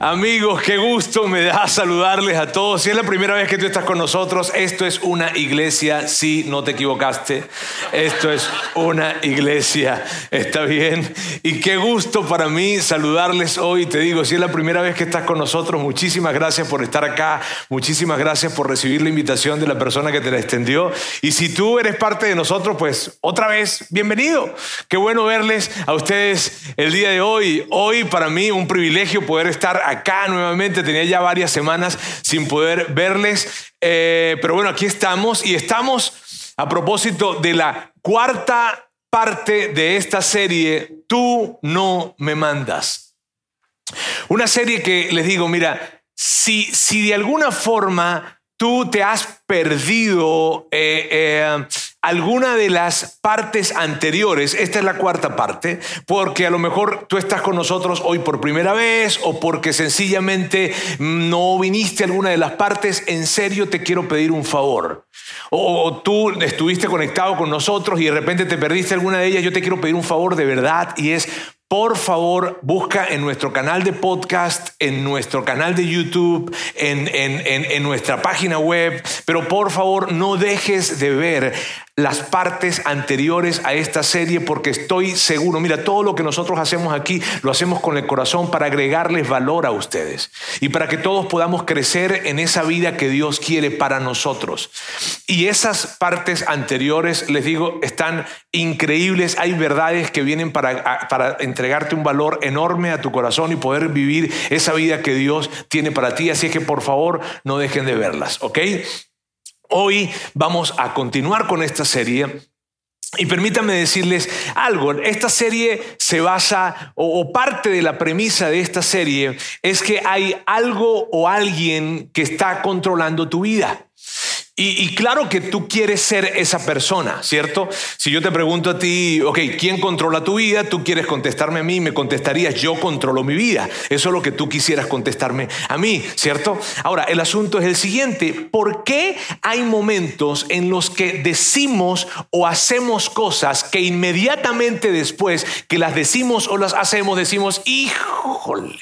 Amigos, qué gusto me da saludarles a todos. Si es la primera vez que tú estás con nosotros, esto es una iglesia, sí, no te equivocaste. Esto es una iglesia, ¿está bien? Y qué gusto para mí saludarles hoy. Te digo, si es la primera vez que estás con nosotros, muchísimas gracias por estar acá. Muchísimas gracias por recibir la invitación de la persona que te la extendió. Y si tú eres parte de nosotros, pues otra vez, bienvenido. Qué bueno verles a ustedes el día de hoy. Hoy para mí un privilegio poder estar acá nuevamente. Tenía ya varias semanas sin poder verles. Eh, pero bueno, aquí estamos y estamos a propósito de la cuarta parte de esta serie, Tú no me mandas. Una serie que les digo, mira, si, si de alguna forma tú te has perdido eh, eh, alguna de las partes anteriores, esta es la cuarta parte, porque a lo mejor tú estás con nosotros hoy por primera vez o porque sencillamente no viniste a alguna de las partes, en serio te quiero pedir un favor. O, tú estuviste conectado con nosotros y de repente te perdiste alguna de ellas, yo te quiero pedir un favor de verdad y es por favor, busca en nuestro canal de podcast, en nuestro canal de YouTube, en, en, en, nuestra página web, pero por favor no dejes de ver las partes anteriores a esta serie porque estoy seguro, mira, todo lo que nosotros hacemos aquí lo hacemos con el corazón para agregarles valor a ustedes y para que todos podamos crecer en esa vida que Dios quiere para nosotros. Y esas partes anteriores, les digo, están increíbles, hay verdades que vienen para, para entregarte un valor enorme a tu corazón y poder vivir esa vida que Dios tiene para ti, así que por favor no dejen de verlas, ¿ok? Hoy vamos a continuar con esta serie y permítanme decirles algo, esta serie se basa, o, parte de la premisa de esta serie es que hay algo o alguien que está controlando tu vida. Y, claro que tú quieres ser esa persona, ¿cierto? Si yo te pregunto a ti, ok, ¿quién controla tu vida? Tú quieres contestarme a mí, me contestarías, yo controlo mi vida. Eso es lo que tú quisieras contestarme a mí, ¿cierto? Ahora, el asunto es el siguiente, ¿por qué hay momentos en los que decimos o hacemos cosas que inmediatamente después que las decimos o las hacemos, decimos, híjole?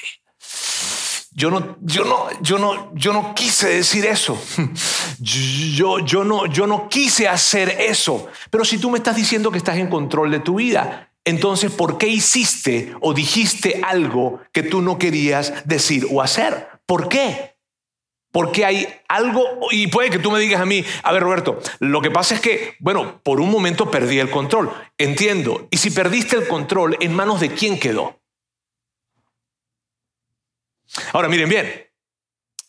Yo no, yo no, yo no, yo no quise decir eso. Yo, yo no, yo no quise hacer eso. Pero si tú me estás diciendo que estás en control de tu vida, entonces ¿por qué hiciste o dijiste algo que tú no querías decir o hacer? ¿Por qué? Porque hay algo, y puede que tú me digas a mí, a ver Roberto, lo que pasa es que, bueno, por un momento perdí el control, entiendo. Y si perdiste el control, ¿en manos de quién quedó? Ahora, miren bien,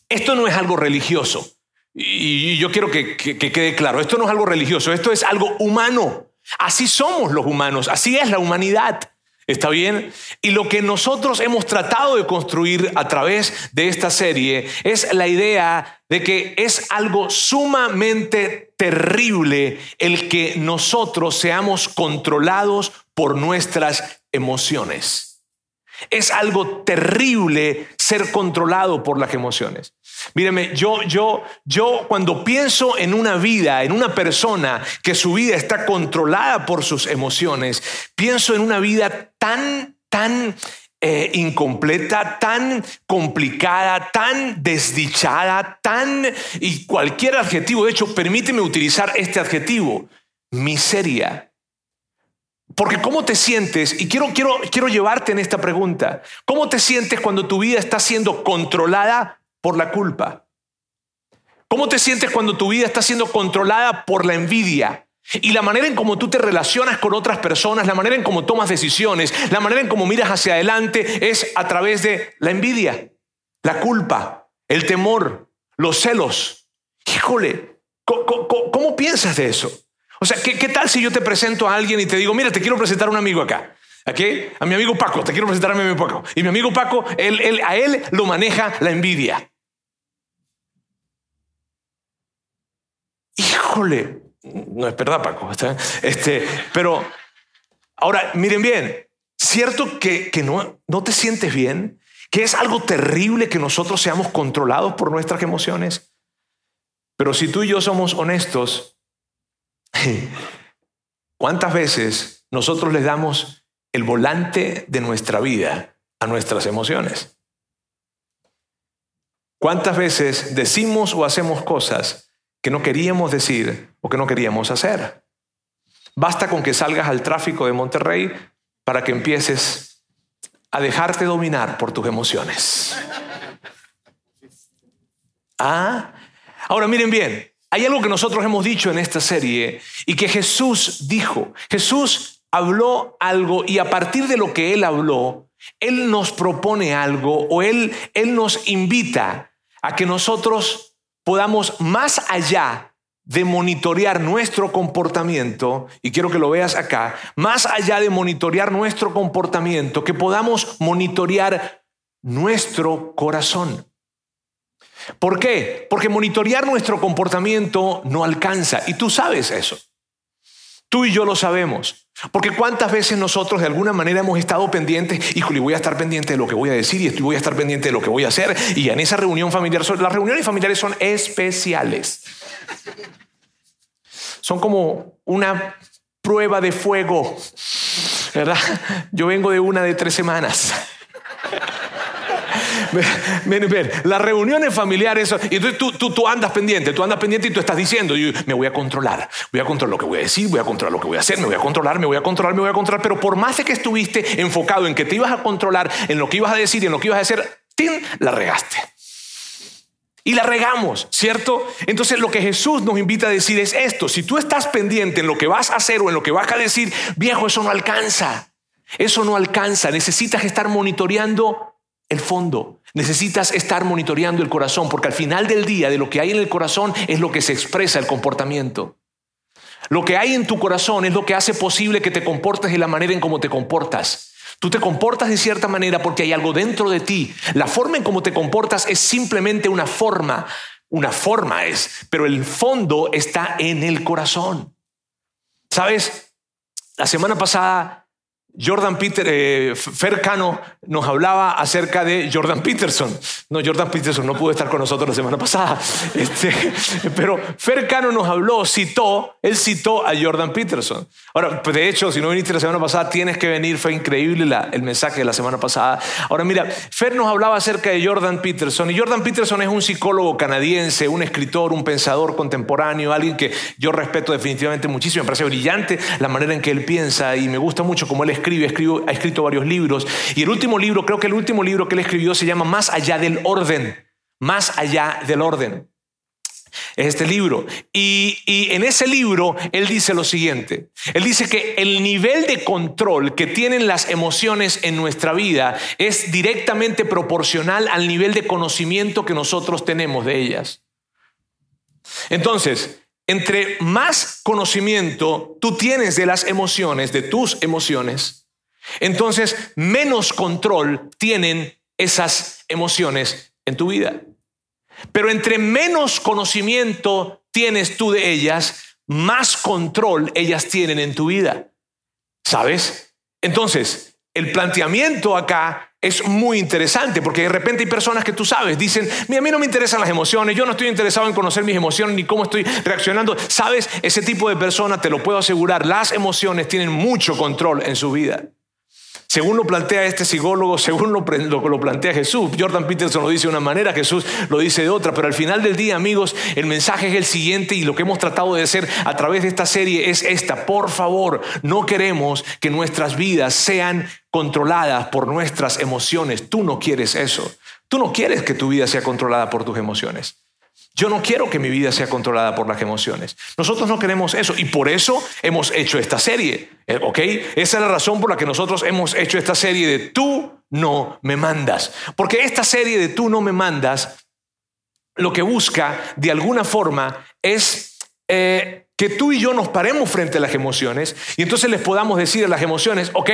esto no es algo religioso. Y yo quiero que, quede claro, esto no es algo religioso, esto es algo humano. Así somos los humanos, así es la humanidad. ¿Está bien? Y lo que nosotros hemos tratado de construir a través de esta serie es la idea de que es algo sumamente terrible el que nosotros seamos controlados por nuestras emociones. Es algo terrible ser controlado por las emociones. Míreme, yo, yo, yo cuando pienso en una vida, en una persona que su vida está controlada por sus emociones, pienso en una vida tan, tan eh, incompleta, tan complicada, tan desdichada, tan... y cualquier adjetivo, de hecho, permíteme utilizar este adjetivo, miseria. Porque ¿cómo te sientes? Y quiero, quiero, quiero llevarte en esta pregunta. ¿Cómo te sientes cuando tu vida está siendo controlada por la culpa? ¿Cómo te sientes cuando tu vida está siendo controlada por la envidia? Y la manera en cómo tú te relacionas con otras personas, la manera en cómo tomas decisiones, la manera en cómo miras hacia adelante es a través de la envidia, la culpa, el temor, los celos. Híjole, cómo piensas de eso? O sea, ¿qué, tal si yo te presento a alguien y te digo, mira, te quiero presentar a un amigo acá? A mi amigo Paco, te quiero presentar a mi amigo Paco. Y mi amigo Paco, él, a él lo maneja la envidia. Híjole, no es verdad, Paco. Este, pero, Ahora, miren bien, ¿cierto que, que no, no te sientes bien? ¿Que es algo terrible que nosotros seamos controlados por nuestras emociones? Pero si tú y yo somos honestos, ¿cuántas veces nosotros les damos el volante de nuestra vida a nuestras emociones? ¿Cuántas veces decimos o hacemos cosas que no queríamos decir o que no queríamos hacer? Basta con que salgas al tráfico de Monterrey para que empieces a dejarte dominar por tus emociones. Ah, ahora miren bien, hay algo que nosotros hemos dicho en esta serie y que Jesús dijo. Jesús habló algo y a partir de lo que él habló, él nos propone algo o él, él nos invita a que nosotros podamos más allá de monitorear nuestro comportamiento, y quiero que lo veas acá, más allá de monitorear nuestro comportamiento, que podamos monitorear nuestro corazón. ¿Por qué? Porque monitorear nuestro comportamiento no alcanza, y tú sabes eso. Tú y yo lo sabemos. Porque cuántas veces nosotros de alguna manera hemos estado pendientes, híjole, voy a estar pendiente de lo que voy a decir y voy a estar pendiente de lo que voy a hacer. Y en esa reunión familiar, las reuniones familiares son especiales. Son como una prueba de fuego, ¿verdad? Yo vengo de una de tres semanas. Las reuniones familiares, y tú, tú, tú, andas pendiente, tú andas pendiente y tú estás diciendo, yo, me voy a controlar, voy a controlar lo que voy a decir, voy a controlar lo que voy a hacer, me voy a controlar, me voy a controlar, me voy a controlar, pero por más de que estuviste enfocado en que te ibas a controlar, en lo que ibas a decir y en lo que ibas a hacer, la regaste. Y la regamos, ¿cierto? Entonces lo que Jesús nos invita a decir es esto, si tú estás pendiente en lo que vas a hacer o en lo que vas a decir, viejo, eso no alcanza. Eso no alcanza, necesitas estar monitoreando el fondo. Necesitas estar monitoreando el corazón, porque al final del día de lo que hay en el corazón es lo que se expresa el comportamiento. Lo que hay en tu corazón es lo que hace posible que te comportes de la manera en cómo te comportas. Tú te comportas de cierta manera porque hay algo dentro de ti. La forma en cómo te comportas es simplemente una forma. Una forma es, pero el fondo está en el corazón. ¿Sabes? La semana pasada Jordan Peter, eh, Fer Cano nos hablaba acerca de Jordan Peterson. No, Jordan Peterson no pudo estar con nosotros la semana pasada. Este, pero Fer Cano nos habló, citó, él citó a Jordan Peterson. Ahora, pues, de hecho, si no viniste la semana pasada, tienes que venir. Fue increíble el mensaje de la semana pasada. Ahora, mira, Fer nos hablaba acerca de Jordan Peterson. Y Jordan Peterson es un psicólogo canadiense, un escritor, un pensador contemporáneo, alguien que yo respeto definitivamente muchísimo. Me parece brillante la manera en que él piensa y me gusta mucho cómo él escribe ha escrito varios libros. Y el último libro, creo que el último libro que él escribió se llama Más allá del orden. Más allá del orden. Es este libro. Y, y en ese libro él dice lo siguiente. Él dice que el nivel de control que tienen las emociones en nuestra vida es directamente proporcional al nivel de conocimiento que nosotros tenemos de ellas. Entonces, entre más conocimiento tú tienes de las emociones, de tus emociones, entonces menos control tienen esas emociones en tu vida. Pero entre menos conocimiento tienes tú de ellas, más control ellas tienen en tu vida. ¿Sabes? Entonces, el planteamiento acá es muy interesante porque de repente hay personas que tú sabes, dicen, a mí no me interesan las emociones, yo no estoy interesado en conocer mis emociones ni cómo estoy reaccionando. Sabes, ese tipo de persona, te lo puedo asegurar, las emociones tienen mucho control en su vida. Según lo plantea este psicólogo, según lo, lo, plantea Jesús, Jordan Peterson lo dice de una manera, Jesús lo dice de otra, pero al final del día, amigos, el mensaje es el siguiente y lo que hemos tratado de hacer a través de esta serie es esta. Por favor, no queremos que nuestras vidas sean controladas por nuestras emociones. Tú no quieres eso. Tú no quieres que tu vida sea controlada por tus emociones. Yo no quiero que mi vida sea controlada por las emociones. Nosotros no queremos eso y por eso hemos hecho esta serie. Eh, ¿Ok? Esa es la razón por la que nosotros hemos hecho esta serie de Tú no me mandas. Porque esta serie de Tú no me mandas lo que busca de alguna forma es eh, que tú y yo nos paremos frente a las emociones y entonces les podamos decir a las emociones, ok,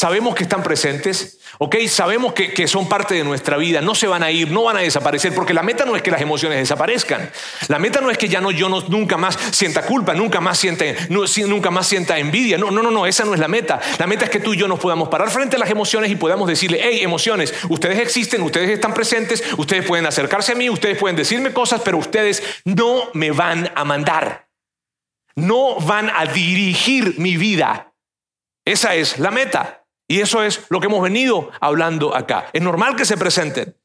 Sabemos que están presentes, ¿ok? Sabemos que, son parte de nuestra vida, no se van a ir, no van a desaparecer, porque la meta no es que las emociones desaparezcan. La meta no es que ya no, yo no, nunca más sienta culpa, nunca más sienta, nunca más sienta envidia. No, no, no, no, esa no es la meta. La meta es que tú y yo nos podamos parar frente a las emociones y podamos decirle, hey, emociones, ustedes existen, ustedes están presentes, ustedes pueden acercarse a mí, ustedes pueden decirme cosas, pero ustedes no me van a mandar. No van a dirigir mi vida. Esa es la meta. Y eso es lo que hemos venido hablando acá. Es normal que se presenten.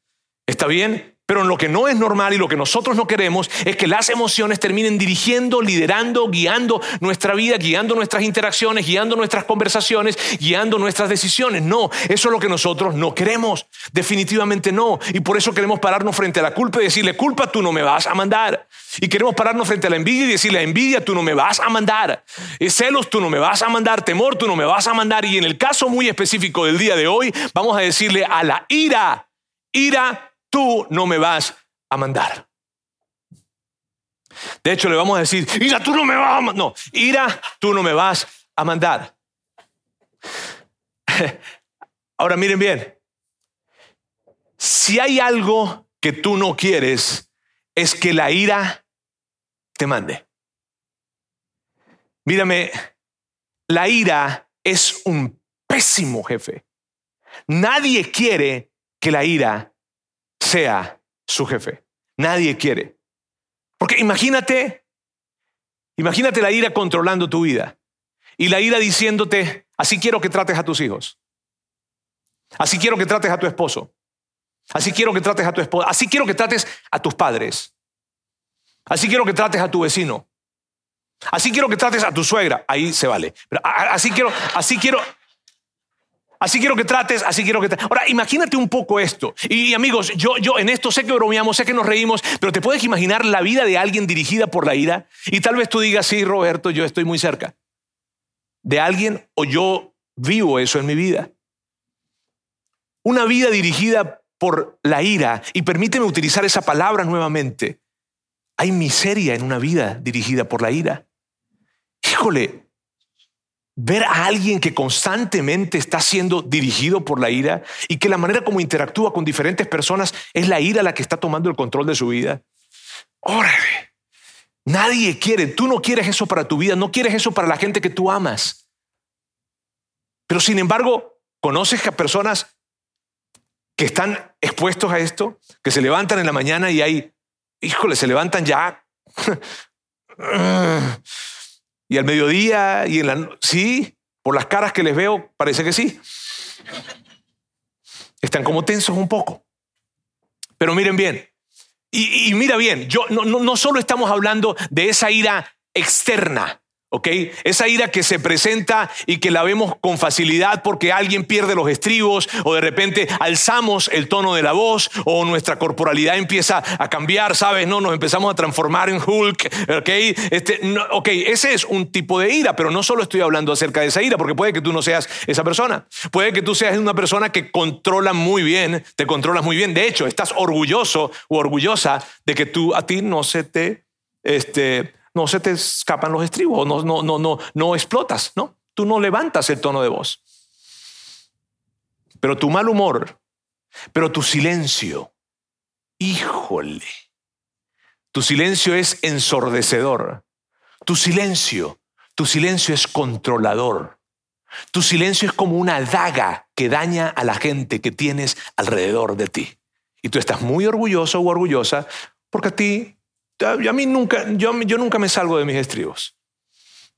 ¿Está bien? Pero lo que no es normal y lo que nosotros no queremos es que las emociones terminen dirigiendo, liderando, guiando nuestra vida, guiando nuestras interacciones, guiando nuestras conversaciones, guiando nuestras decisiones. No, eso es lo que nosotros no queremos. Definitivamente no. Y por eso queremos pararnos frente a la culpa y decirle, culpa, tú no me vas a mandar. Y queremos pararnos frente a la envidia y decirle, envidia, tú no me vas a mandar. Y celos, tú no me vas a mandar. Temor, tú no me vas a mandar. Y en el caso muy específico del día de hoy, vamos a decirle a la ira, ira, tú no me vas a mandar. De hecho, le vamos a decir, ira, tú no me vas a mandar. No, ira, tú no me vas a mandar. Ahora miren bien, si hay algo que tú no quieres, es que la ira te mande. Mírame, la ira es un pésimo jefe. Nadie quiere que la ira sea su jefe. Nadie quiere. Porque imagínate, imagínate la ira controlando tu vida y la ira diciéndote, así quiero que trates a tus hijos. Así quiero que trates a tu esposo. Así quiero que trates a tu esposa. Así quiero que trates a tus padres. Así quiero que trates a tu vecino. Así quiero que trates a tu suegra. Ahí se vale. Pero así quiero, así quiero, Así quiero que trates, así quiero que trates. Ahora, imagínate un poco esto. Y, amigos, yo, yo en esto sé que bromeamos, sé que nos reímos, pero te puedes imaginar la vida de alguien dirigida por la ira. Y tal vez tú digas, sí, Roberto, yo estoy muy cerca de alguien o yo vivo eso en mi vida. Una vida dirigida por la ira, y permíteme utilizar esa palabra nuevamente. Hay miseria en una vida dirigida por la ira. Híjole, ver a alguien que constantemente está siendo dirigido por la ira y que la manera como interactúa con diferentes personas es la ira la que está tomando el control de su vida. Órale. Nadie quiere, tú no quieres eso para tu vida, no quieres eso para la gente que tú amas. Pero sin embargo, conoces a personas que están expuestos a esto, que se levantan en la mañana y hay, híjole, se levantan ya Y al mediodía y en la... Sí, por las caras que les veo, parece que sí. Están como tensos un poco. Pero miren bien. Y, mira bien, yo, no, no, no solo estamos hablando de esa ira externa, ¿Ok? Esa ira que se presenta y que la vemos con facilidad porque alguien pierde los estribos o de repente alzamos el tono de la voz o nuestra corporalidad empieza a cambiar, ¿sabes? No, nos empezamos a transformar en Hulk, ¿ok? Este, ok, ese es un tipo de ira, pero no solo estoy hablando acerca de esa ira porque puede que tú no seas esa persona. Puede que tú seas una persona que controla muy bien, te controlas muy bien. De hecho, estás orgulloso o orgullosa de que tú a ti no se te... Este, no se te escapan los estribos, no, no, no, no, no explotas, ¿no? Tú no levantas el tono de voz. Pero tu mal humor, pero tu silencio, híjole, tu silencio es ensordecedor. Tu silencio, tu silencio es controlador. Tu silencio es como una daga que daña a la gente que tienes alrededor de ti. Y tú estás muy orgulloso o orgullosa porque a ti a mí nunca, yo, yo nunca me salgo de mis estribos,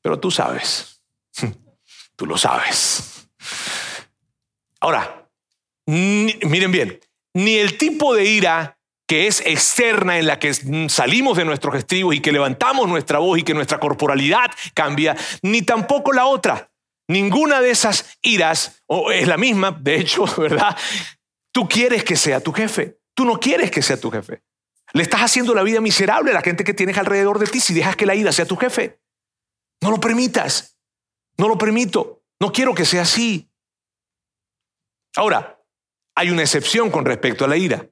pero tú sabes, tú lo sabes. Ahora, miren bien, ni el tipo de ira que es externa en la que salimos de nuestros estribos y que levantamos nuestra voz y que nuestra corporalidad cambia, ni tampoco la otra. Ninguna de esas iras o es la misma, de hecho, ¿verdad? Tú quieres que sea tu jefe. Tú no quieres que sea tu jefe. Le estás haciendo la vida miserable a la gente que tienes alrededor de ti si dejas que la ira sea tu jefe. No lo permitas. No lo permito. No quiero que sea así. Ahora, hay una excepción con respecto a la ira,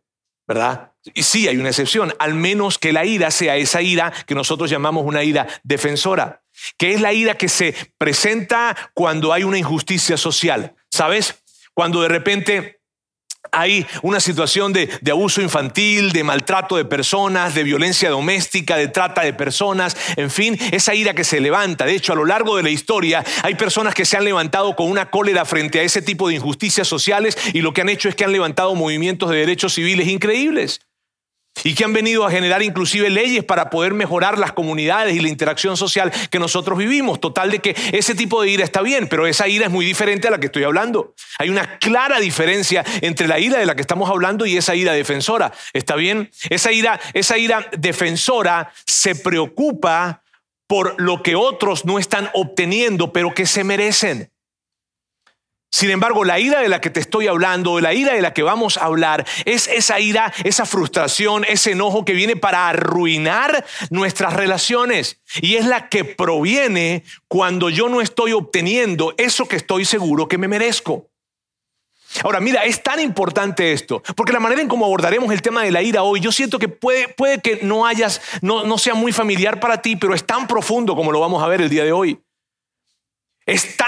¿verdad? Y sí, hay una excepción, al menos que la ira sea esa ira que nosotros llamamos una ira defensora, que es la ira que se presenta cuando hay una injusticia social. ¿Sabes? Cuando de repente hay una situación de, abuso infantil, de maltrato de personas, de violencia doméstica, de trata de personas, en fin, esa ira que se levanta. De hecho, a lo largo de la historia hay personas que se han levantado con una cólera frente a ese tipo de injusticias sociales y lo que han hecho es que han levantado movimientos de derechos civiles increíbles y que han venido a generar inclusive leyes para poder mejorar las comunidades y la interacción social que nosotros vivimos. Total de que ese tipo de ira está bien, pero esa ira es muy diferente a la que estoy hablando. Hay una clara diferencia entre la ira de la que estamos hablando y esa ira defensora. ¿Está bien? Esa ira, esa ira defensora se preocupa por lo que otros no están obteniendo, pero que se merecen. Sin embargo, la ira de la que te estoy hablando, la ira de la que vamos a hablar, es esa ira, esa frustración, ese enojo que viene para arruinar nuestras relaciones. Y es la que proviene cuando yo no estoy obteniendo eso que estoy seguro que me merezco. Ahora, mira, es tan importante esto, porque la manera en cómo abordaremos el tema de la ira hoy, yo siento que puede, puede que no hayas, no, no sea muy familiar para ti, pero es tan profundo como lo vamos a ver el día de hoy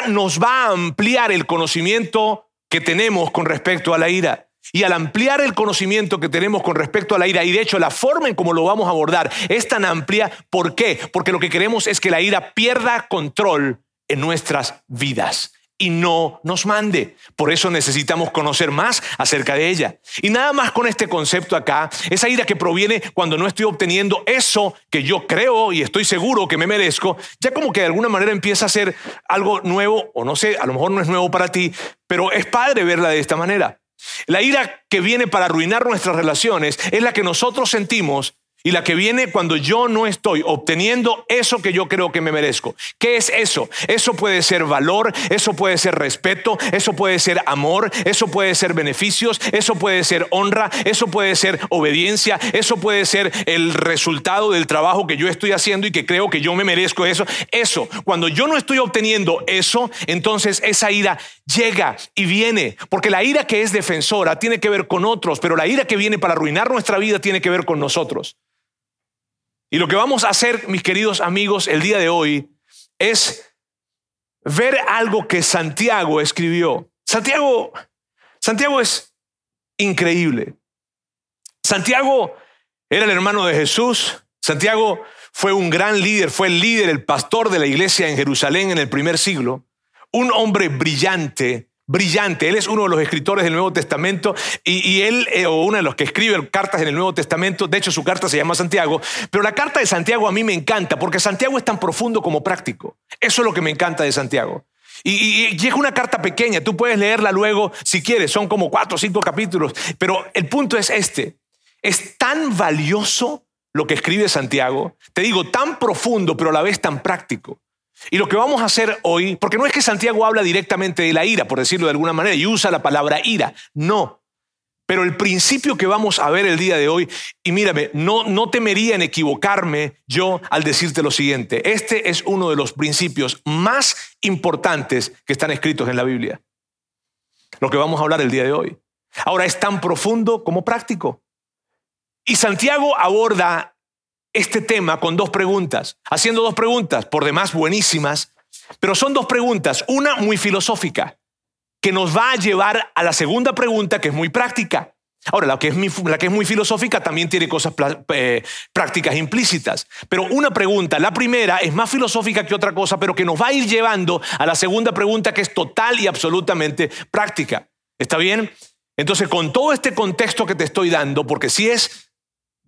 nos va a ampliar el conocimiento que tenemos con respecto a la ira. Y al ampliar el conocimiento que tenemos con respecto a la ira, y de hecho la forma en cómo lo vamos a abordar es tan amplia, ¿por qué? Porque lo que queremos es que la ira pierda control en nuestras vidas y no nos mande. Por eso necesitamos conocer más acerca de ella. Y nada más con este concepto acá, esa ira que proviene cuando no estoy obteniendo eso que yo creo y estoy seguro que me merezco, ya como que de alguna manera empieza a ser algo nuevo, o no sé, a lo mejor no es nuevo para ti, pero es padre verla de esta manera. La ira que viene para arruinar nuestras relaciones es la que nosotros sentimos y la que viene cuando yo no estoy obteniendo eso que yo creo que me merezco. ¿Qué es eso? Eso puede ser valor, eso puede ser respeto, eso puede ser amor, eso puede ser beneficios, eso puede ser honra, eso puede ser obediencia, eso puede ser el resultado del trabajo que yo estoy haciendo y que creo que yo me merezco eso. Eso, cuando yo no estoy obteniendo eso, entonces esa ira llega y viene, porque la ira que es defensora tiene que ver con otros, pero la ira que viene para arruinar nuestra vida tiene que ver con nosotros. Y lo que vamos a hacer, mis queridos amigos, el día de hoy es ver algo que Santiago escribió. Santiago, Santiago es increíble. Santiago era el hermano de Jesús. Santiago fue un gran líder, fue el líder, el pastor de la iglesia en Jerusalén en el primer siglo. Un hombre brillante, brillante. Él es uno de los escritores del Nuevo Testamento y, él, eh, o uno de los que escribe cartas en el Nuevo Testamento, de hecho su carta se llama Santiago, pero la carta de Santiago a mí me encanta porque Santiago es tan profundo como práctico. Eso es lo que me encanta de Santiago. Y, y, es una carta pequeña, tú puedes leerla luego si quieres, son como cuatro o cinco capítulos, pero el punto es este, es tan valioso lo que escribe Santiago, te digo, tan profundo, pero a la vez tan práctico. Y lo que vamos a hacer hoy, porque no es que Santiago habla directamente de la ira, por decirlo de alguna manera, y usa la palabra ira, no. Pero el principio que vamos a ver el día de hoy, y mírame, no, no temería en equivocarme yo al decirte lo siguiente, este es uno de los principios más importantes que están escritos en la Biblia. Lo que vamos a hablar el día de hoy. Ahora es tan profundo como práctico. Y Santiago aborda este tema con dos preguntas, haciendo dos preguntas, por demás buenísimas, pero son dos preguntas, una muy filosófica, que nos va a llevar a la segunda pregunta, que es muy práctica. Ahora, la que es muy, filosófica también tiene cosas eh, prácticas implícitas, pero una pregunta, la primera es más filosófica que otra cosa, pero que nos va a ir llevando a la segunda pregunta, que es total y absolutamente práctica. ¿Está bien? Entonces, con todo este contexto que te estoy dando, porque si es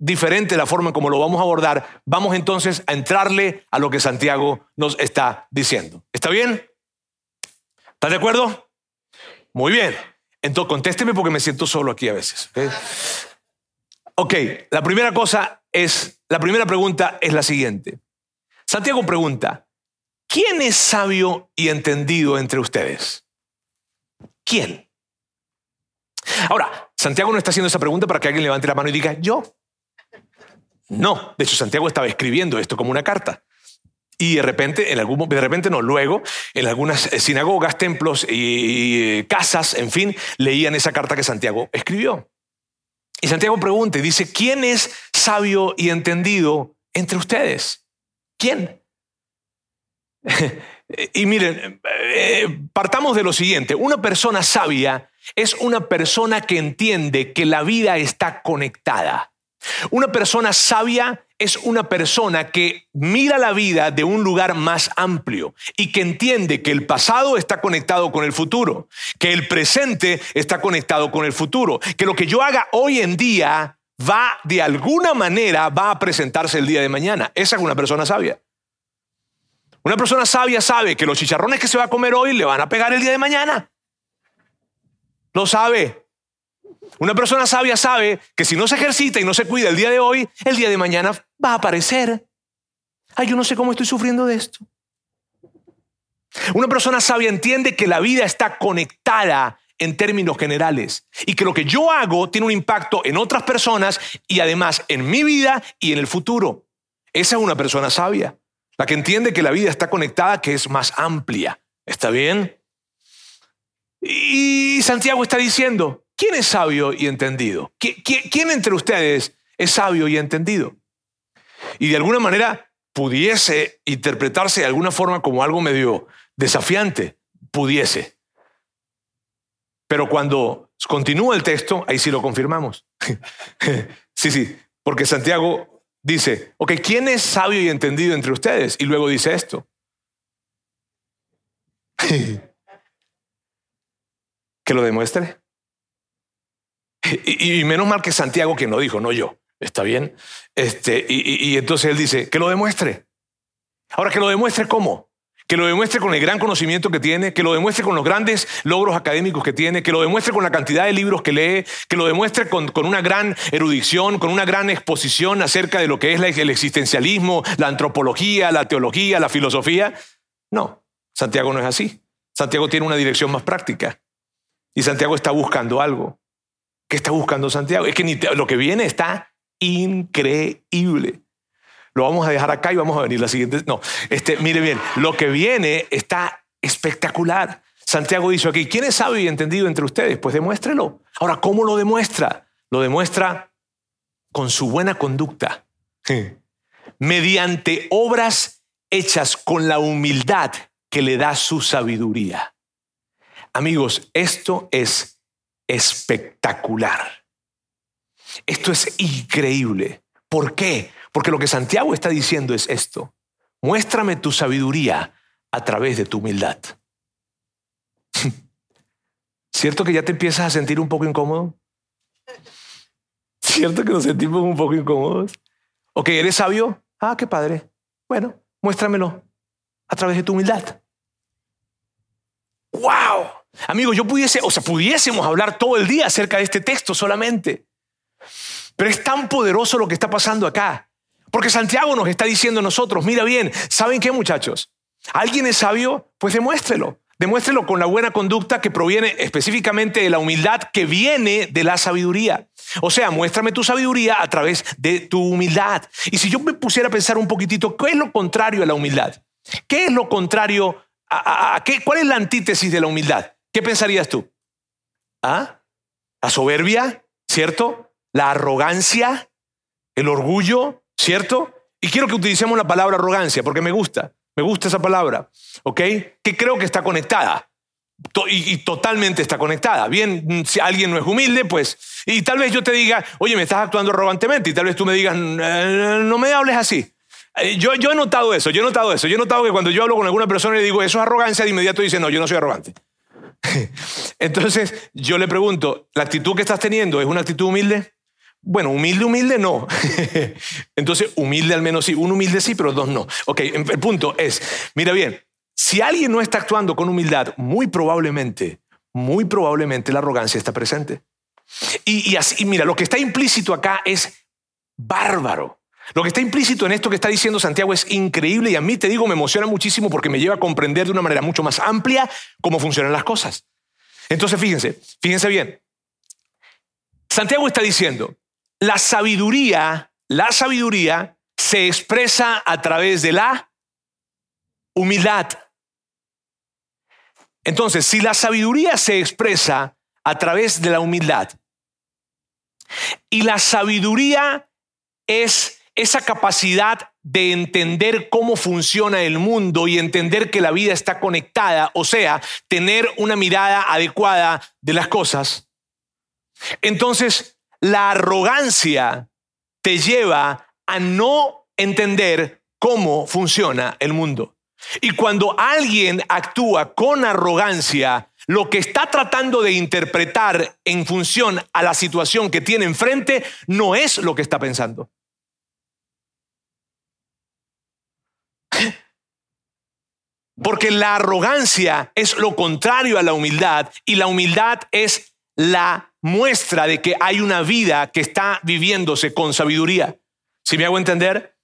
diferente la forma como lo vamos a abordar, vamos entonces a entrarle a lo que Santiago nos está diciendo. ¿Está bien? ¿Estás de acuerdo? Muy bien. Entonces, contésteme porque me siento solo aquí a veces. ok, la primera cosa es, la primera pregunta es la siguiente. Santiago pregunta, ¿quién es sabio y entendido entre ustedes? ¿Quién? Ahora, Santiago no está haciendo esa pregunta para que alguien levante la mano y diga, yo. No, de hecho Santiago estaba escribiendo esto como una carta. Y de repente, en de repente no, luego, en algunas sinagogas, templos y, casas, en fin, leían esa carta que Santiago escribió. Y Santiago pregunta dice, ¿quién es sabio y entendido entre ustedes? ¿Quién? Y miren, eh, partamos de lo siguiente. Una persona sabia es una persona que entiende que la vida está conectada. Una persona sabia es una persona que mira la vida de un lugar más amplio y que entiende que el pasado está conectado con el futuro, que el presente está conectado con el futuro, que lo que yo haga hoy en día va de alguna manera va a presentarse el día de mañana. Esa es una persona sabia. Una persona sabia sabe que los chicharrones que se va a comer hoy le van a pegar el día de mañana. Lo sabe. Una persona sabia sabe que si no se ejercita y no se cuida el día de hoy, el día de mañana va a aparecer. Ay, yo no sé cómo estoy sufriendo de esto. Una persona sabia entiende que la vida está conectada en términos generales y que lo que yo hago tiene un impacto en otras personas y además en mi vida y en el futuro. Esa es una persona sabia. La que entiende que la vida está conectada, que es más amplia. ¿Está bien? Y Santiago está diciendo, ¿quién es sabio y entendido? ¿Quién entre ustedes es sabio y entendido? Y de alguna manera pudiese interpretarse de alguna forma como algo medio desafiante, pudiese. Pero cuando continúa el texto, ahí sí lo confirmamos. sí, sí, porque Santiago dice, ok, ¿quién es sabio y entendido entre ustedes? Y luego dice esto. que lo demuestre. Y, menos mal que Santiago quien lo dijo, no yo. ¿Está bien? Este, y, y entonces él dice, que lo demuestre. Ahora, que lo demuestre cómo? que lo demuestre con el gran conocimiento que tiene, que lo demuestre con los grandes logros académicos que tiene, que lo demuestre con la cantidad de libros que lee, que lo demuestre con, una gran erudición, con una gran exposición acerca de lo que es el existencialismo, la antropología, la teología, la filosofía. No, Santiago no es así. Santiago tiene una dirección más práctica. Y Santiago está buscando algo. ¿Qué está buscando Santiago? Es que lo que viene está increíble. Lo vamos a dejar acá y vamos a venir la siguiente. No, este, mire bien, lo que viene está espectacular. Santiago dice aquí, ¿quién es sabio y entendido entre ustedes? Pues demuéstrelo. Ahora, ¿cómo lo demuestra? Lo demuestra con su buena conducta, mediante obras hechas con la humildad que le da su sabiduría. Amigos, esto es espectacular. Esto es increíble. ¿Por qué? Porque lo que Santiago está diciendo es esto. Muéstrame tu sabiduría a través de tu humildad. ¿Cierto que ya te empiezas a sentir un poco incómodo? ¿Cierto que nos sentimos un poco incómodos? Ok, ¿eres sabio? Ah, qué padre. Bueno, muéstramelo a través de tu humildad. ¡Wow! Amigo, yo pudiese, o sea, pudiésemos hablar todo el día acerca de este texto solamente. Pero es tan poderoso lo que está pasando acá. Porque Santiago nos está diciendo a nosotros, mira bien, ¿saben qué muchachos? ¿Alguien es sabio? Pues demuéstrelo. Demuéstrelo con la buena conducta que proviene específicamente de la humildad que viene de la sabiduría. O sea, muéstrame tu sabiduría a través de tu humildad. Y si yo me pusiera a pensar un poquitito, ¿qué es lo contrario a la humildad? ¿Qué es lo contrario a, qué? ¿Cuál es la antítesis de la humildad? ¿Qué pensarías tú? ¿Ah? La soberbia, ¿cierto? La arrogancia, el orgullo, ¿cierto? Y quiero que utilicemos la palabra arrogancia porque me gusta, me gusta esa palabra, ¿ok? Que creo que está conectada. Y, totalmente está conectada. Bien, si alguien no es humilde, pues, y tal vez yo te diga, oye, me estás actuando arrogantemente, y tal vez tú me digas, no me hables así. Eh, yo, yo he notado eso, yo he notado eso. Yo he notado que cuando yo hablo con alguna persona y le digo, eso es arrogancia, de inmediato dice, no, yo no soy arrogante. Entonces, yo le pregunto, ¿la actitud que estás teniendo es una actitud humilde? Bueno, humilde, humilde no. Entonces, humilde al menos sí. Un humilde sí, pero dos no. Ok, el punto es, mira bien, si alguien no está actuando con humildad, muy probablemente, muy probablemente la arrogancia está presente. Y, así, mira, lo que está implícito acá es bárbaro. Lo que está implícito en esto que está diciendo Santiago es increíble y a mí te digo, me emociona muchísimo porque me lleva a comprender de una manera mucho más amplia cómo funcionan las cosas. Entonces, fíjense, fíjense bien. Santiago está diciendo, la sabiduría, la sabiduría se expresa a través de la humildad. Entonces, si la sabiduría se expresa a través de la humildad y la sabiduría es esa capacidad de entender cómo funciona el mundo y entender que la vida está conectada, o sea, tener una mirada adecuada de las cosas, entonces la arrogancia te lleva a no entender cómo funciona el mundo. Y cuando alguien actúa con arrogancia, lo que está tratando de interpretar en función a la situación que tiene enfrente no es lo que está pensando. Porque la arrogancia es lo contrario a la humildad y la humildad es la muestra de que hay una vida que está viviéndose con sabiduría. ¿Si me hago entender?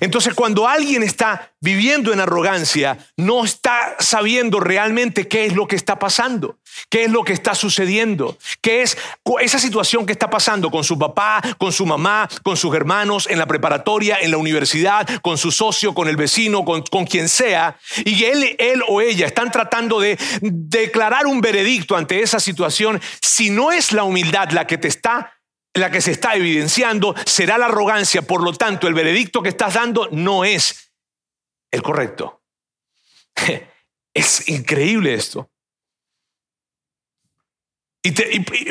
Entonces, cuando alguien está viviendo en arrogancia, no está sabiendo realmente qué es lo que está pasando, qué es lo que está sucediendo, qué es esa situación que está pasando con su papá, con su mamá, con sus hermanos, en la preparatoria, en la universidad, con su socio, con el vecino, con, quien sea, y él, él o ella están tratando de declarar un veredicto ante esa situación, si no es la humildad la que te está la que se está evidenciando será la arrogancia, por lo tanto el veredicto que estás dando no es el correcto. Es increíble esto. Y,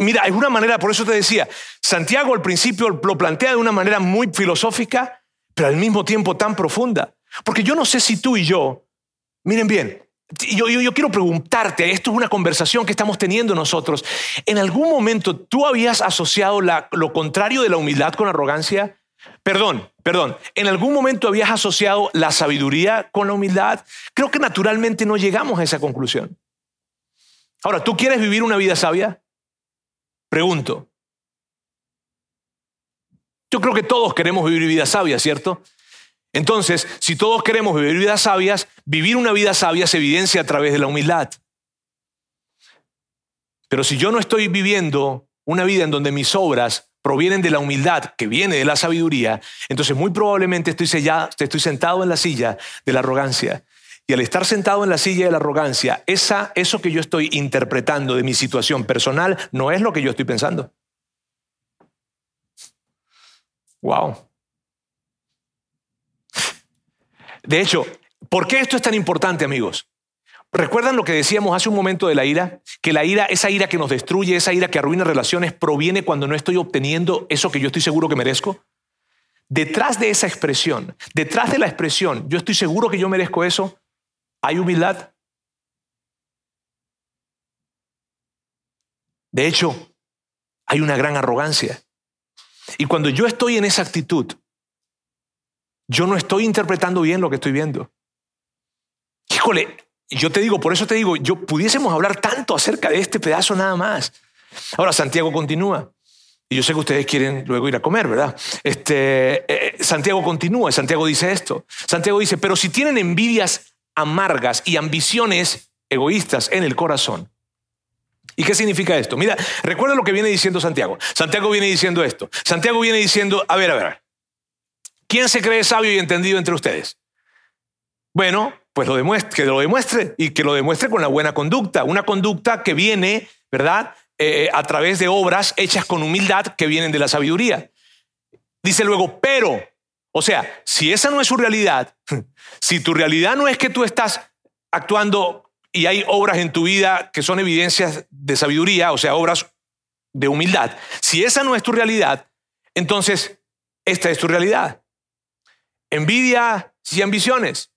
mira, es una manera, por eso te decía, Santiago al principio lo plantea de una manera muy filosófica, pero al mismo tiempo tan profunda. Porque yo no sé si tú y yo, miren bien, yo, quiero preguntarte, esto es una conversación que estamos teniendo nosotros. ¿En algún momento tú habías asociado lo contrario de la humildad con arrogancia? Perdón, perdón. ¿En algún momento habías asociado la sabiduría con la humildad? Creo que naturalmente no llegamos a esa conclusión. Ahora, ¿tú quieres vivir una vida sabia? Pregunto. Yo creo que todos queremos vivir vida sabia, ¿cierto? Entonces, si todos queremos vivir vidas sabias, vivir una vida sabia se evidencia a través de la humildad. Pero si yo no estoy viviendo una vida en donde mis obras provienen de la humildad que viene de la sabiduría, entonces muy probablemente estoy, sentado en la silla de la arrogancia. Y al estar sentado en la silla de la arrogancia, eso que yo estoy interpretando de mi situación personal no es lo que yo estoy pensando. Wow. De hecho, ¿por qué esto es tan importante, amigos? ¿Recuerdan lo que decíamos hace un momento de la ira? Que la ira, esa ira que nos destruye, esa ira que arruina relaciones, proviene cuando no estoy obteniendo eso que yo estoy seguro que merezco. Detrás de esa expresión, detrás de la expresión, yo estoy seguro que yo merezco eso, hay humildad. De hecho, hay una gran arrogancia. Y cuando yo estoy en esa actitud, yo no estoy interpretando bien lo que estoy viendo. Híjole, yo te digo, por eso te digo, yo pudiésemos hablar tanto acerca de este pedazo nada más. Ahora, Santiago continúa. Y yo sé que ustedes quieren luego ir a comer, ¿verdad? Este, eh, eh, Santiago continúa, Santiago dice esto. Santiago dice, pero si tienen envidias amargas y ambiciones egoístas en el corazón. ¿Y qué significa esto? Mira, recuerda lo que viene diciendo Santiago. Santiago viene diciendo esto. Santiago viene diciendo, a ver, a ver, ¿Quién se cree sabio y entendido entre ustedes? Bueno, pues lo demuestre, que lo demuestre y que lo demuestre con la buena conducta, una conducta que viene, ¿verdad? Eh, a través de obras hechas con humildad que vienen de la sabiduría. Dice luego, pero, o sea, si esa no es su realidad, si tu realidad no es que tú estás actuando y hay obras en tu vida que son evidencias de sabiduría, o sea, obras de humildad, si esa no es tu realidad, entonces esta es tu realidad envidia y ambiciones.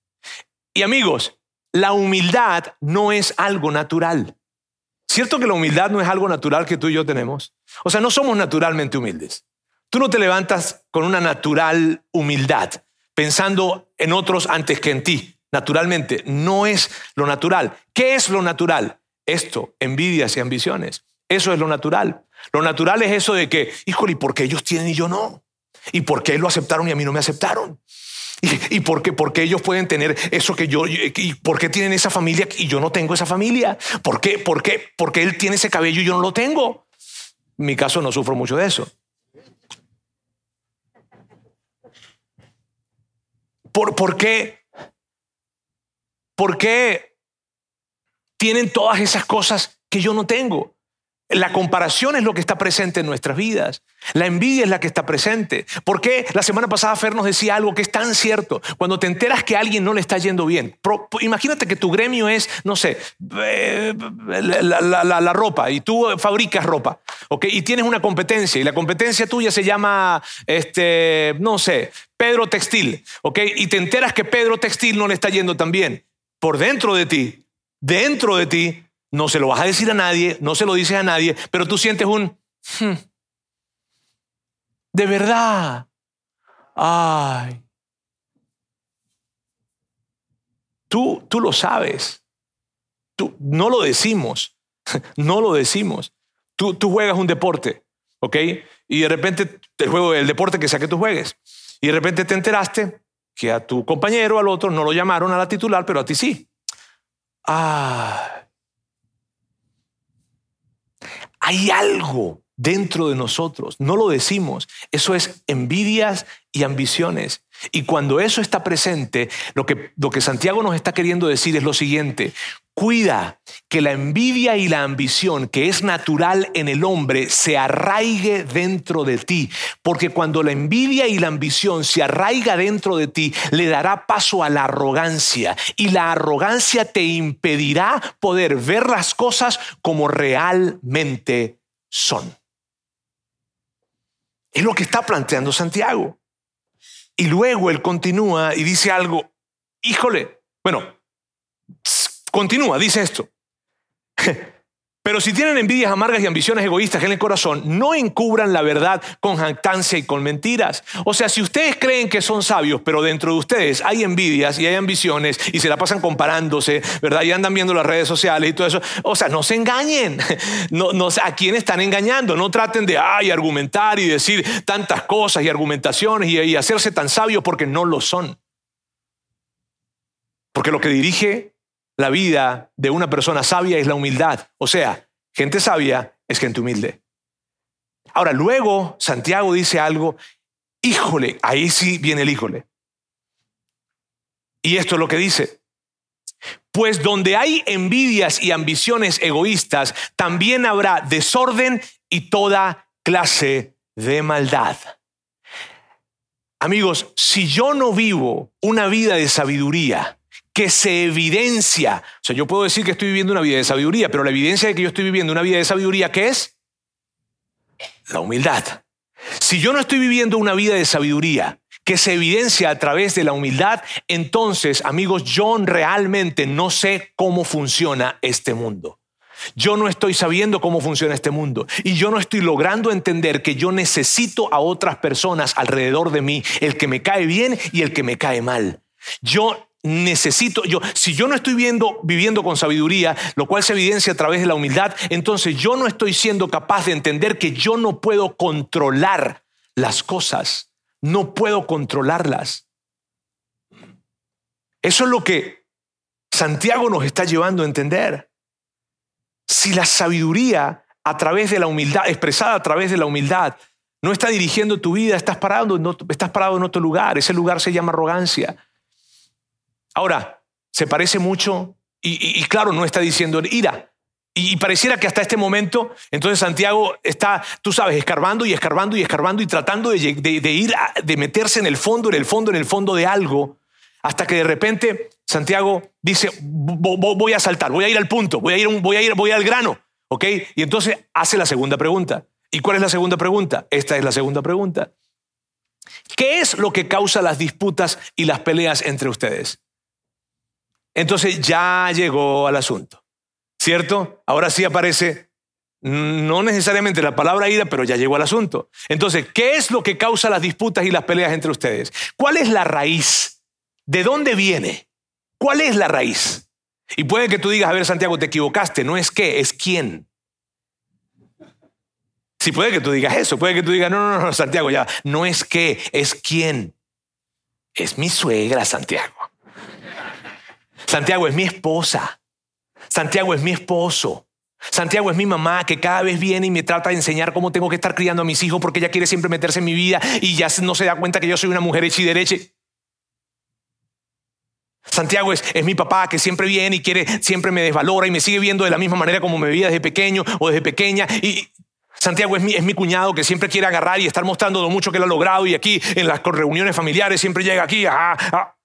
Y amigos, la humildad no es algo natural. ¿Cierto que la humildad no es algo natural que tú y yo tenemos? O sea, no somos naturalmente humildes. Tú no te levantas con una natural humildad, pensando en otros antes que en ti. Naturalmente, no es lo natural. ¿Qué es lo natural? Esto, envidias y ambiciones. Eso es lo natural. Lo natural es eso de que, híjole, ¿y por qué ellos tienen y yo no? ¿Y por qué lo aceptaron y a mí no me aceptaron? ¿Y, por, qué, por, qué, ellos pueden tener eso que yo, y por qué tienen esa familia y yo no tengo esa familia? ¿Por qué, por qué, por qué él tiene ese cabello y yo no lo tengo? En mi caso no sufro mucho de eso. ¿Por, por qué? ¿Por qué tienen todas esas cosas que yo no tengo? La comparación es lo que está presente en nuestras vidas. La envidia es la que está presente. ¿Por qué? La semana pasada Fer nos decía algo que es tan cierto. Cuando te enteras que a alguien no le está yendo bien, imagínate que tu gremio es, no sé, eh, la, ropa y tú fabricas ropa, ¿ok? Y tienes una competencia y la competencia tuya se llama, este, no sé, Pedro Textil, ¿ok? Y te enteras que Pedro Textil no le está yendo tan bien. Por dentro de ti, dentro de ti, no se lo vas a decir a nadie, no se lo dices a nadie, pero tú sientes un... Hmm, de verdad. Ay. Tú, tú lo sabes. Tú, no lo decimos. No lo decimos. Tú, tú juegas un deporte, ¿ok? Y de repente el juego, el deporte que sea que tú juegues. Y de repente te enteraste que a tu compañero, al otro, no lo llamaron a la titular, pero a ti sí. Ah, hay algo dentro de nosotros, no lo decimos, eso es envidias y ambiciones. Y cuando eso está presente, lo que, lo que Santiago nos está queriendo decir es lo siguiente, Cuida que la envidia y la ambición que es natural en el hombre se arraigue dentro de ti, porque cuando la envidia y la ambición se arraiga dentro de ti, le dará paso a la arrogancia y la arrogancia te impedirá poder ver las cosas como realmente son. Es lo que está planteando Santiago. Y luego él continúa y dice algo, híjole, bueno, Continúa, dice esto. Pero si tienen envidias amargas y ambiciones egoístas en el corazón, no encubran la verdad con jactancia y con mentiras. O sea, si ustedes creen que son sabios, pero dentro de ustedes hay envidias y hay ambiciones y se la pasan comparándose, ¿verdad? Y andan viendo las redes sociales y todo eso. O sea, no se engañen. No, ¿A quién están engañando? No traten de ay, argumentar y decir tantas cosas y argumentaciones y, y hacerse tan sabios porque no lo son. Porque lo que dirige la vida de una persona sabia es la humildad. O sea, gente sabia es gente humilde. Ahora, luego Santiago dice algo, híjole, ahí sí viene el híjole. Y esto es lo que dice. Pues donde hay envidias y ambiciones egoístas, también habrá desorden y toda clase de maldad. Amigos, si yo no vivo una vida de sabiduría, que se evidencia. O sea, yo puedo decir que estoy viviendo una vida de sabiduría, pero la evidencia de que yo estoy viviendo una vida de sabiduría, ¿qué es? La humildad. Si yo no estoy viviendo una vida de sabiduría que se evidencia a través de la humildad, entonces, amigos, yo realmente no sé cómo funciona este mundo. Yo no estoy sabiendo cómo funciona este mundo y yo no estoy logrando entender que yo necesito a otras personas alrededor de mí, el que me cae bien y el que me cae mal. Yo necesito, yo, si yo no estoy viendo, viviendo con sabiduría, lo cual se evidencia a través de la humildad, entonces yo no estoy siendo capaz de entender que yo no puedo controlar las cosas, no puedo controlarlas. Eso es lo que Santiago nos está llevando a entender. Si la sabiduría a través de la humildad, expresada a través de la humildad, no está dirigiendo tu vida, estás parado, estás parado en otro lugar, ese lugar se llama arrogancia. Ahora, se parece mucho y, claro, no está diciendo ira. Y, pareciera que hasta este momento, entonces Santiago está, tú sabes, escarbando y escarbando y escarbando y tratando de, ir, de meterse en el fondo, en el fondo, en el fondo de algo, hasta que de repente Santiago dice, voy a saltar, voy a ir al punto, voy a ir, voy a ir, voy al grano, ¿ok? Y entonces hace la segunda pregunta. ¿Y cuál es la segunda pregunta? Esta es la segunda pregunta. ¿Qué es lo que causa las disputas y las peleas entre ustedes? Entonces ya llegó al asunto, ¿cierto? Ahora sí aparece no necesariamente la palabra ira, pero ya llegó al asunto. Entonces, ¿qué es lo que causa las disputas y las peleas entre ustedes? ¿Cuál es la raíz? ¿De dónde viene? ¿Cuál es la raíz? Y puede que tú digas, a ver, Santiago, te equivocaste. No es qué, es quién. Sí, puede que tú digas eso. Puede que tú digas, no, no, no, Santiago, ya. No es qué, es quién. Es mi suegra, Santiago. Santiago es mi esposa. Santiago es mi esposo. Santiago es mi mamá que cada vez viene y me trata de enseñar cómo tengo que estar criando a mis hijos porque ella quiere siempre meterse en mi vida y ya no se da cuenta que yo soy una mujer hecha y derecha. Santiago es, es, mi papá que siempre viene y quiere, siempre me desvalora y me sigue viendo de la misma manera como me veía desde pequeño o desde pequeña. Y Santiago es mi, es mi cuñado que siempre quiere agarrar y estar mostrando lo mucho que él ha logrado y aquí en las reuniones familiares siempre llega aquí. Ah.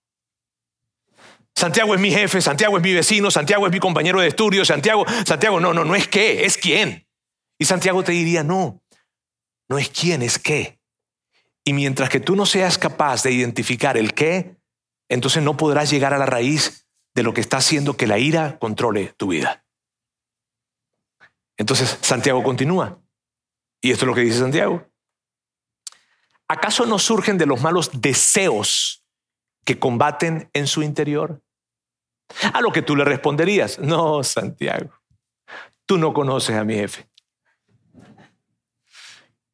Santiago es mi jefe, Santiago es mi vecino, Santiago es mi compañero de estudio, Santiago, Santiago, no, no, no es qué, es quién. Y Santiago te diría, no, no es quién, es qué. Y mientras que tú no seas capaz de identificar el qué, entonces no podrás llegar a la raíz de lo que está haciendo que la ira controle tu vida. Entonces Santiago continúa. Y esto es lo que dice Santiago. ¿Acaso no surgen de los malos deseos que combaten en su interior? A lo que tú le responderías, no, Santiago, tú no conoces a mi jefe.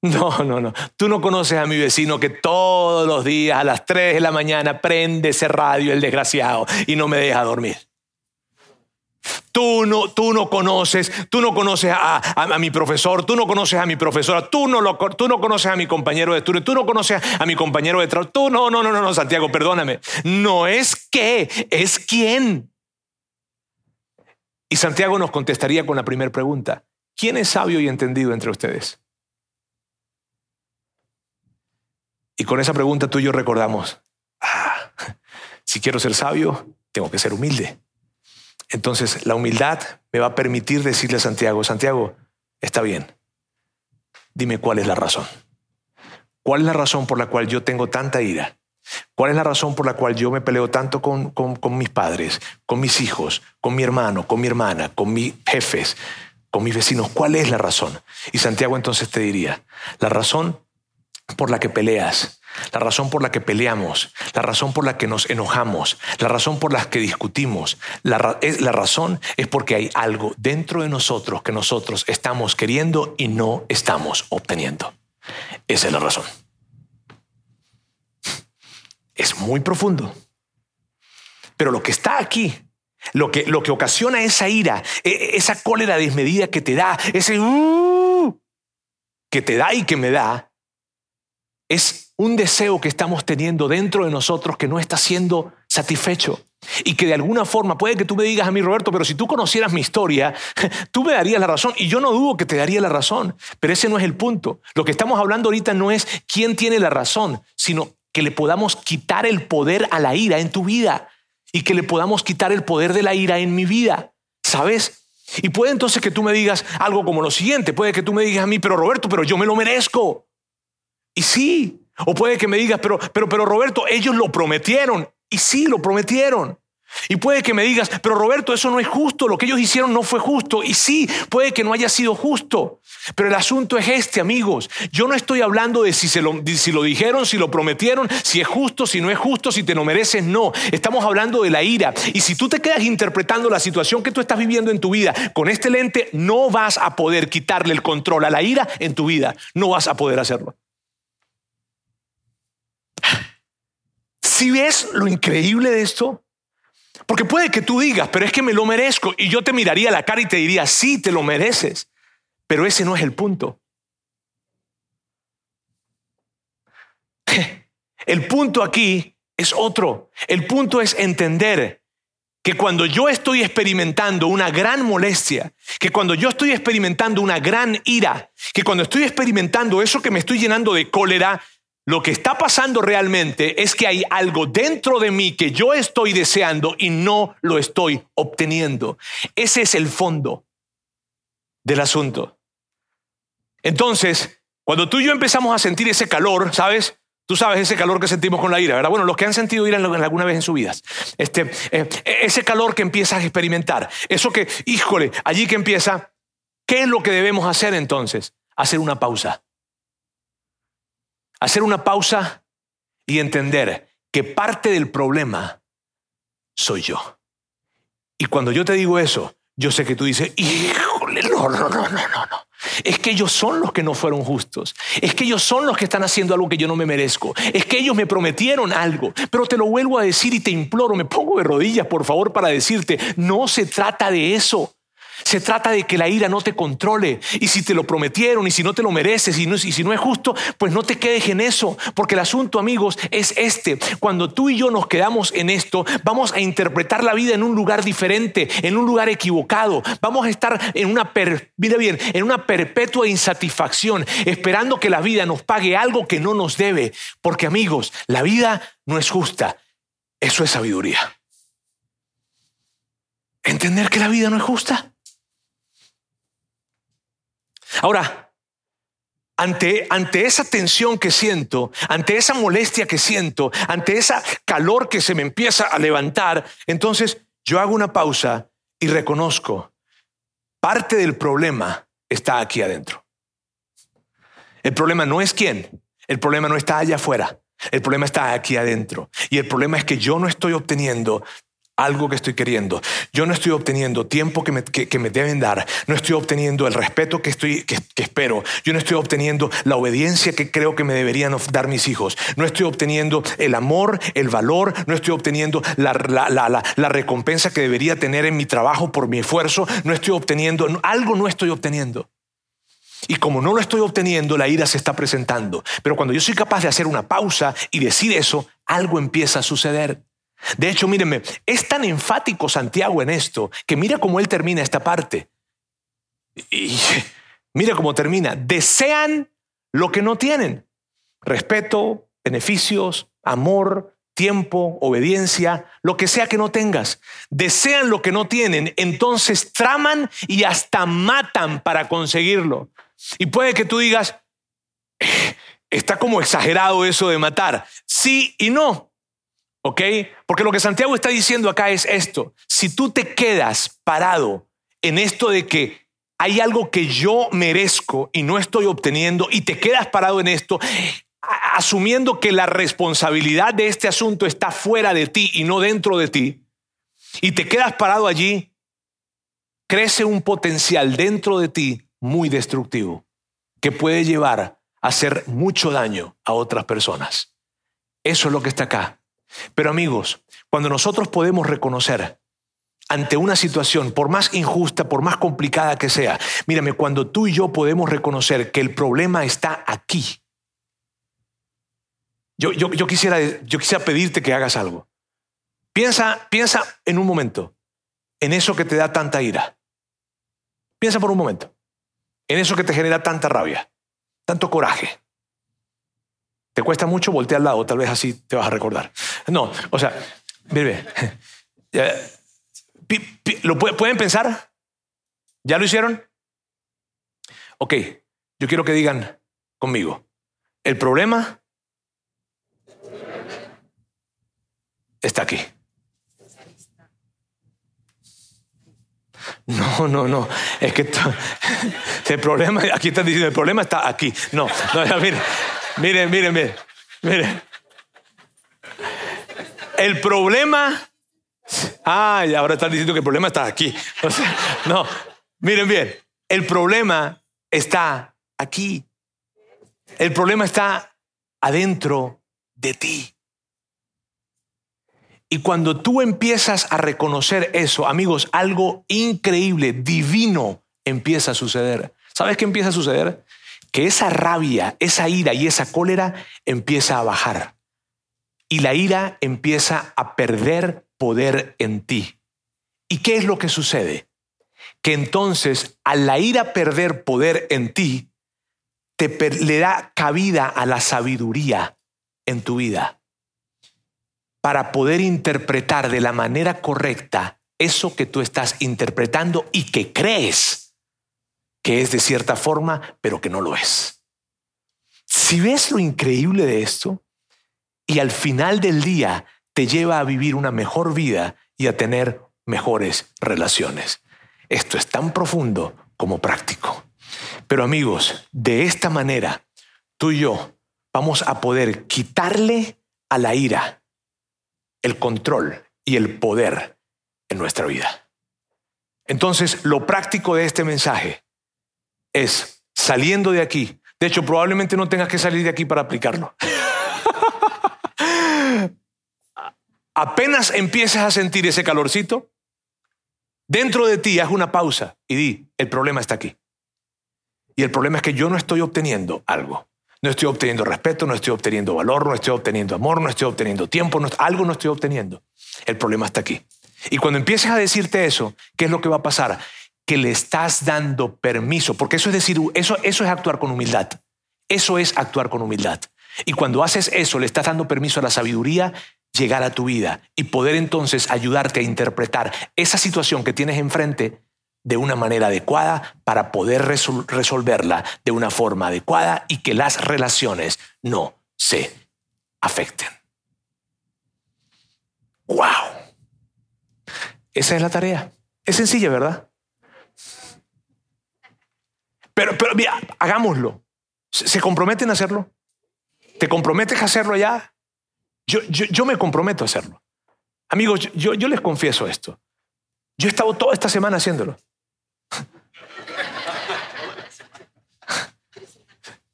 No, no, no. Tú no conoces a mi vecino que todos los días a las 3 de la mañana prende ese radio, el desgraciado, y no me deja dormir. Tú no, tú no conoces, tú no conoces a, mi profesor, tú no conoces a mi profesora, tú no, lo, tú no conoces a mi compañero de estudio, tú no conoces a mi compañero de trabajo, tú no, no, no, no, no, Santiago, perdóname. No es qué, es quién. Y Santiago nos contestaría con la primera pregunta. ¿Quién es sabio y entendido entre ustedes? Y con esa pregunta tú y yo recordamos, ah, si quiero ser sabio, tengo que ser humilde. Entonces la humildad me va a permitir decirle a Santiago, Santiago, está bien, dime cuál es la razón. ¿Cuál es la razón por la cual yo tengo tanta ira? ¿Cuál es la razón por la cual yo me peleo tanto con, con, con mis padres, con mis hijos, con mi hermano, con mi hermana, con mis jefes, con mis vecinos? ¿Cuál es la razón? Y Santiago entonces te diría, la razón por la que peleas, la razón por la que peleamos, la razón por la que nos enojamos, la razón por la que discutimos, la, razón es porque hay algo dentro de nosotros que nosotros estamos queriendo y no estamos obteniendo. Esa es la razón. Es muy profundo. Pero lo que está aquí, lo que, lo que ocasiona esa ira, e, e, esa cólera desmedida que te da, ese uh, que te da y que me da, es un deseo que estamos teniendo dentro de nosotros que no está siendo satisfecho. Y que de alguna forma, puede que tú me digas a mí, Roberto, pero si tú conocieras mi historia, tú me darías la razón. Y yo no dudo que te daría la razón, pero ese no es el punto. Lo que estamos hablando ahorita no es quién tiene la razón, sino que le podamos quitar el poder a la ira en tu vida y que le podamos quitar el poder de la ira en mi vida. ¿Sabes? Y puede entonces que tú me digas algo como lo siguiente, puede que tú me digas a mí, pero Roberto, pero yo me lo merezco. Y sí, o puede que me digas, pero, pero, pero Roberto, ellos lo prometieron. Y sí, lo prometieron. Y puede que me digas, pero Roberto, eso no es justo, lo que ellos hicieron no fue justo. Y sí, puede que no haya sido justo. Pero el asunto es este, amigos. Yo no estoy hablando de si, se lo, si lo dijeron, si lo prometieron, si es justo, si no es justo, si te lo mereces, no. Estamos hablando de la ira. Y si tú te quedas interpretando la situación que tú estás viviendo en tu vida con este lente, no vas a poder quitarle el control a la ira en tu vida. No vas a poder hacerlo. Si ves lo increíble de esto, porque puede que tú digas, pero es que me lo merezco, y yo te miraría la cara y te diría, sí, te lo mereces, pero ese no es el punto. El punto aquí es otro. El punto es entender que cuando yo estoy experimentando una gran molestia, que cuando yo estoy experimentando una gran ira, que cuando estoy experimentando eso que me estoy llenando de cólera, lo que está pasando realmente es que hay algo dentro de mí que yo estoy deseando y no lo estoy obteniendo. Ese es el fondo del asunto. Entonces, cuando tú y yo empezamos a sentir ese calor, ¿sabes? Tú sabes ese calor que sentimos con la ira, ¿verdad? Bueno, los que han sentido ira alguna vez en su vida, este, eh, ese calor que empiezas a experimentar, eso que, híjole, allí que empieza, ¿qué es lo que debemos hacer entonces? Hacer una pausa hacer una pausa y entender que parte del problema soy yo. Y cuando yo te digo eso, yo sé que tú dices, híjole, no, no, no, no, no, no. Es que ellos son los que no fueron justos. Es que ellos son los que están haciendo algo que yo no me merezco. Es que ellos me prometieron algo. Pero te lo vuelvo a decir y te imploro, me pongo de rodillas, por favor, para decirte, no se trata de eso. Se trata de que la ira no te controle. Y si te lo prometieron y si no te lo mereces y, si no es justo, pues no te quedes en eso. Porque el asunto, amigos, es este. Cuando tú y yo nos quedamos en esto, vamos a interpretar la vida en un lugar diferente, en un lugar equivocado. Vamos a estar en una, mira bien, en una perpetua insatisfacción, esperando que la vida nos pague algo que no nos debe. Porque, amigos, la vida no es justa. Eso es sabiduría. Entender que la vida no es justa. Ahora, ante, ante, esa tensión que siento, ante esa molestia que siento, ante esa calor que se me empieza a levantar, entonces yo hago una pausa y reconozco, parte del problema está aquí adentro. El problema no es quién, el problema no está allá afuera, el problema está aquí adentro. Y el problema es que yo no estoy obteniendo algo que estoy queriendo. Yo no estoy obteniendo tiempo que me, me deben dar. No estoy obteniendo el respeto que, estoy, que, espero. Yo no estoy obteniendo la obediencia que creo que me deberían dar mis hijos. No estoy obteniendo el amor, el valor. No estoy obteniendo la, la recompensa que debería tener en mi trabajo por mi esfuerzo. No estoy obteniendo, algo no estoy obteniendo. Y como no lo estoy obteniendo, la ira se está presentando. Pero cuando yo soy capaz de hacer una pausa y decir eso, algo empieza a suceder. De hecho, mírenme, es tan enfático Santiago en esto que mira cómo él termina esta parte. Y mira cómo termina. Desean lo que no tienen. Respeto, beneficios, amor, tiempo, obediencia, lo que sea que no tengas. Desean lo que no tienen, entonces traman y hasta matan para conseguirlo. Y puede que tú digas, eh, está como exagerado eso de matar. Sí y no. ¿Ok? Porque lo que Santiago está diciendo acá es esto. Si tú te quedas parado en esto de que hay algo que yo merezco y no estoy obteniendo y te quedas parado en esto, asumiendo que la responsabilidad de este asunto está fuera de ti y no dentro de ti, y te quedas parado allí, crece un potencial dentro de ti muy destructivo que puede llevar a hacer mucho daño a otras personas. Eso es lo que está acá. Pero amigos, cuando nosotros podemos reconocer ante una situación, por más injusta, por más complicada que sea, mírame, cuando tú y yo podemos reconocer que el problema está aquí, yo, yo, quisiera, yo quisiera pedirte que hagas algo. Piensa, piensa en un momento en eso que te da tanta ira. Piensa por un momento en eso que te genera tanta rabia, tanto coraje. ¿Te cuesta mucho? Voltea al lado, tal vez así te vas a recordar. No, o sea, mire, ¿lo pueden pensar? ¿Ya lo hicieron? Ok, yo quiero que digan conmigo, el problema está aquí. No, no, no. Es que el problema, aquí están diciendo, el problema está aquí. No, no, miren. Miren, miren, miren. Miren. El problema. Ay, ahora están diciendo que el problema está aquí. no, miren bien. El problema está aquí. El problema está adentro de ti. Y cuando tú empiezas a reconocer eso, amigos, algo increíble, divino, empieza a suceder. ¿Sabes qué empieza a suceder? Que esa rabia, esa ira y esa cólera empieza a bajar. Y la ira empieza a perder poder en ti. ¿Y qué es lo que sucede? Que entonces a la ira perder poder en ti, te le da cabida a la sabiduría en tu vida para poder interpretar de la manera correcta eso que tú estás interpretando y que crees que es de cierta forma, pero que no lo es. Si ves lo increíble de esto, y al final del día te lleva a vivir una mejor vida y a tener mejores relaciones. Esto es tan profundo como práctico. Pero amigos, de esta manera, tú y yo vamos a poder quitarle a la ira el control y el poder en nuestra vida. Entonces, lo práctico de este mensaje es saliendo de aquí. De hecho, probablemente no tengas que salir de aquí para aplicarlo. Apenas empieces a sentir ese calorcito, Dentro de ti haz una pausa y di, el problema está aquí. Y el problema es que yo no estoy obteniendo algo. No estoy obteniendo respeto, no estoy obteniendo valor, no estoy obteniendo amor, no estoy obteniendo tiempo, algo no estoy obteniendo. El problema está aquí. Y cuando empieces a decirte eso, ¿qué es lo que va a pasar? Que le estás dando permiso, porque eso es decir, eso, eso es actuar con humildad. Eso es actuar con humildad. Y cuando haces eso, le estás dando permiso a la sabiduría llegar a tu vida y poder entonces ayudarte a interpretar esa situación que tienes enfrente de una manera adecuada para poder resolverla de una forma adecuada y que las relaciones no se afecten. ¡Wow! Esa es la tarea. Es sencilla, ¿verdad? Pero, pero mira, hagámoslo. ¿Se comprometen a hacerlo? ¿Te comprometes a hacerlo ya? Yo, yo, me comprometo a hacerlo. Amigos, yo, yo les confieso esto. Yo he estado toda esta semana haciéndolo.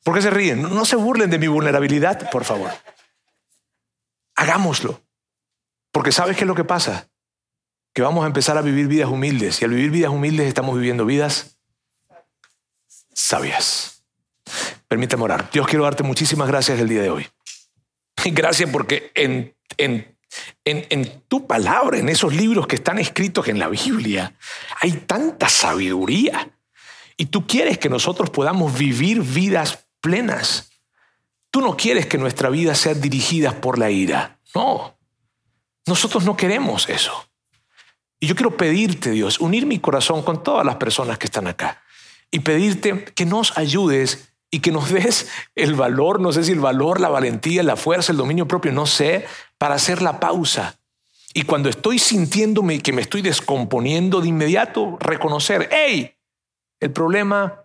¿Por qué se ríen? No se burlen de mi vulnerabilidad, por favor. Hagámoslo. Porque ¿sabes qué es lo que pasa? Que vamos a empezar a vivir vidas humildes. Y al vivir vidas humildes estamos viviendo vidas sabias. Permíteme orar. Dios, quiero darte muchísimas gracias el día de hoy. Gracias porque en, en, en, en, tu palabra, en esos libros que están escritos en la Biblia, hay tanta sabiduría. Y tú quieres que nosotros podamos vivir vidas plenas. Tú no quieres que nuestra vida sea dirigida por la ira. No. Nosotros no queremos eso. Y yo quiero pedirte, Dios, unir mi corazón con todas las personas que están acá y pedirte que nos ayudes y que nos des el valor, no sé si el valor, la valentía, la fuerza, el dominio propio, no sé, para hacer la pausa. Y cuando estoy sintiéndome que me estoy descomponiendo de inmediato, reconocer, hey, el problema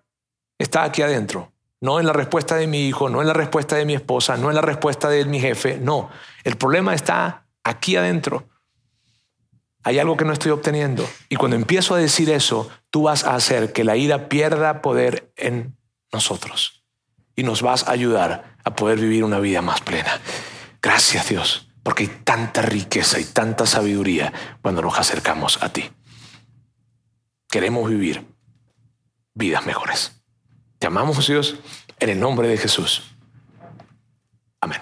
está aquí adentro. No en la respuesta de mi hijo, no en la respuesta de mi esposa, no en la respuesta de mi jefe, no. El problema está aquí adentro. Hay algo que no estoy obteniendo. Y cuando empiezo a decir eso, tú vas a hacer que la ira pierda poder en nosotros y nos vas a ayudar a poder vivir una vida más plena. Gracias Dios, porque hay tanta riqueza y tanta sabiduría cuando nos acercamos a ti. Queremos vivir vidas mejores. Te amamos Dios en el nombre de Jesús. Amén.